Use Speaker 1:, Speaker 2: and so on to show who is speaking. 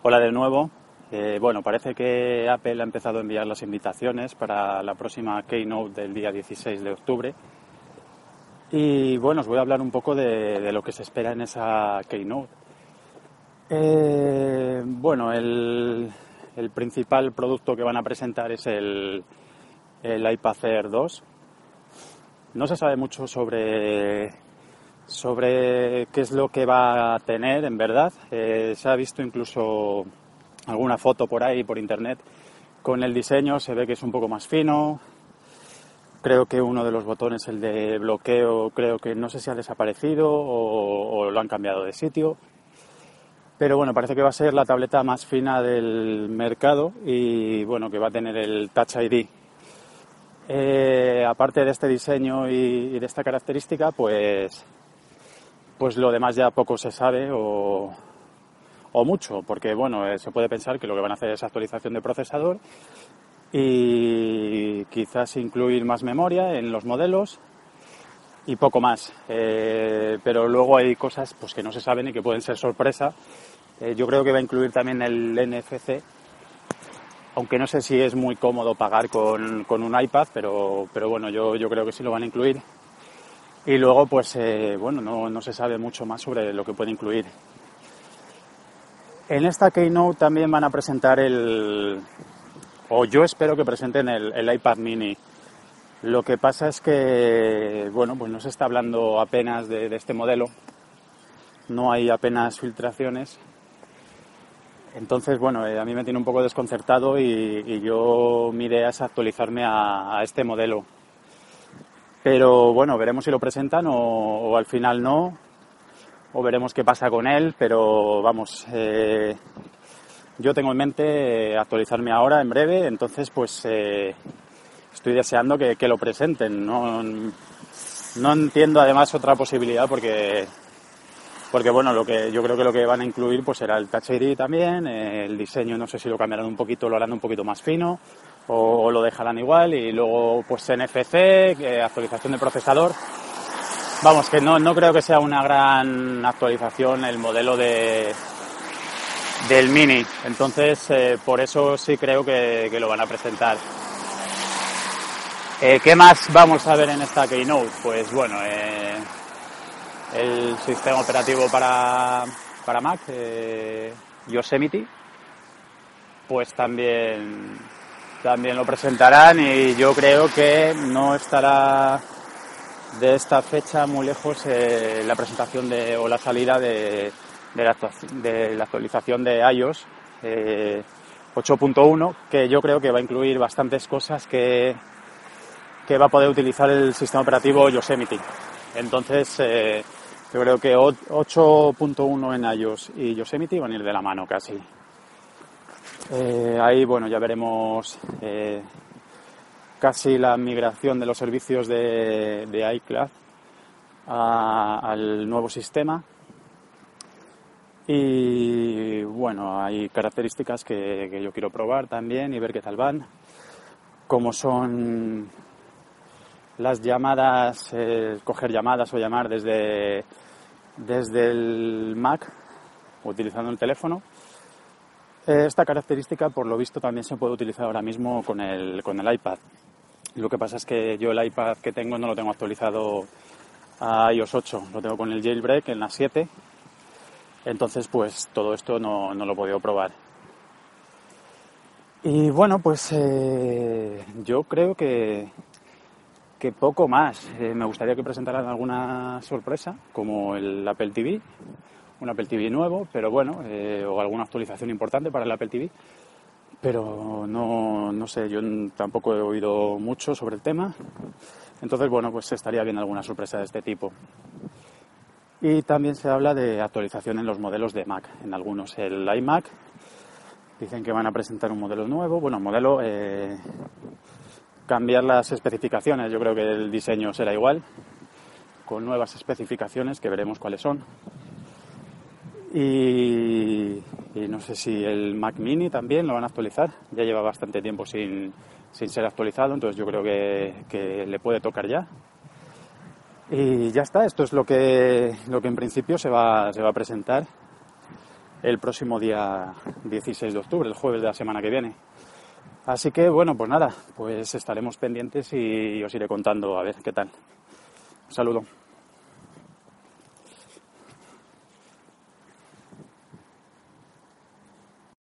Speaker 1: Hola de nuevo. Eh, bueno, parece que Apple ha empezado a enviar las invitaciones para la próxima Keynote del día 16 de octubre. Y bueno, os voy a hablar un poco de, lo que se espera en esa Keynote. Eh, bueno, el, principal producto que van a presentar es el, el iPad Air 2. No se sabe mucho sobre sobre qué es lo que va a tener en verdad. Eh, se ha visto incluso alguna foto por ahí, por internet, con el diseño, se ve que es un poco más fino. Creo que uno de los botones, el de bloqueo, creo que no sé si ha desaparecido o, lo han cambiado de sitio. Pero bueno, parece que va a ser la tableta más fina del mercado y bueno, que va a tener el Touch ID. Eh, aparte de este diseño y de esta característica, pues pues lo demás ya poco se sabe o, mucho, porque bueno, eh, se puede pensar que lo que van a hacer es actualización de procesador y quizás incluir más memoria en los modelos y poco más. Eh, pero luego hay cosas pues, que no se saben y que pueden ser sorpresa. Eh, yo creo que va a incluir también el NFC, aunque no sé si es muy cómodo pagar con, un iPad, pero, pero bueno, yo, yo creo que sí lo van a incluir y luego, pues, eh, bueno, no, se sabe mucho más sobre lo que puede incluir. En esta Keynote también van a presentar el, o yo espero que presenten el, iPad mini. Lo que pasa es que, bueno, pues no se está hablando apenas de, este modelo, no hay apenas filtraciones. Entonces, bueno, eh, a mí me tiene un poco desconcertado y, yo mi idea es actualizarme a este modelo. Pero bueno, veremos si lo presentan o, al final no, o veremos qué pasa con él, pero vamos, eh, yo tengo en mente actualizarme ahora, en breve, entonces pues eh, estoy deseando que, lo presenten. No, no entiendo además otra posibilidad porque porque bueno, lo que yo creo que lo que van a incluir pues será el Touch ID también, el diseño no sé si lo cambiarán un poquito, lo harán un poquito más fino, o, lo dejarán igual y luego pues NFC, actualización de procesador. Vamos, que no, no creo que sea una gran actualización el modelo de, del Mini. Entonces, eh, por eso sí creo que, lo van a presentar. Eh, ¿Qué más vamos a ver en esta Keynote? Pues bueno, eh, el sistema operativo para, para Mac, Yosemite, pues también también lo presentarán y yo creo que no estará de esta fecha muy lejos eh, la presentación de, o la salida de, de, la, actualización de iOS 8.1 eh, que yo creo que va a incluir bastantes cosas que, que va a poder utilizar el sistema operativo Yosemite. Entonces eh, yo creo que 8.1 en iOS y Yosemite van a ir de la mano casi. Eh, ahí, bueno, ya veremos eh, casi la migración de los servicios de, iCloud al nuevo sistema. Y bueno, hay características que, yo quiero probar también y ver qué tal van, como son las llamadas, coger llamadas o llamar desde, desde el Mac utilizando el teléfono esta característica, por lo visto, también se puede utilizar ahora mismo con el, con el iPad. Lo que pasa es que yo el iPad que tengo no lo tengo actualizado a iOS 8, lo tengo con el jailbreak en la 7. Entonces, pues todo esto no, lo he podido probar. Y bueno, pues eh, yo creo que, que poco más. Eh, me gustaría que presentaran alguna sorpresa, como el Apple TV, un Apple TV nuevo, pero bueno, eh, o alguna actualización importante para el Apple TV. Pero no, no sé, yo tampoco he oído mucho sobre el tema. Entonces, bueno, pues estaría bien alguna sorpresa de este tipo. Y también se habla de actualización en los modelos de Mac. En algunos, el iMac, dicen que van a presentar un modelo nuevo. Bueno, modelo, eh, cambiar las especificaciones. Yo creo que el diseño será igual, con nuevas especificaciones que veremos cuáles son. Y, no sé si el Mac Mini también lo van a actualizar. Ya lleva bastante tiempo sin, ser actualizado, entonces yo creo que, le puede tocar ya. Y ya está, esto es lo que, lo que en principio se va, se va a presentar. el próximo día 16 de octubre, el jueves de la semana que viene. Así que bueno, pues nada, pues estaremos pendientes y os iré contando a ver qué tal. Un saludo.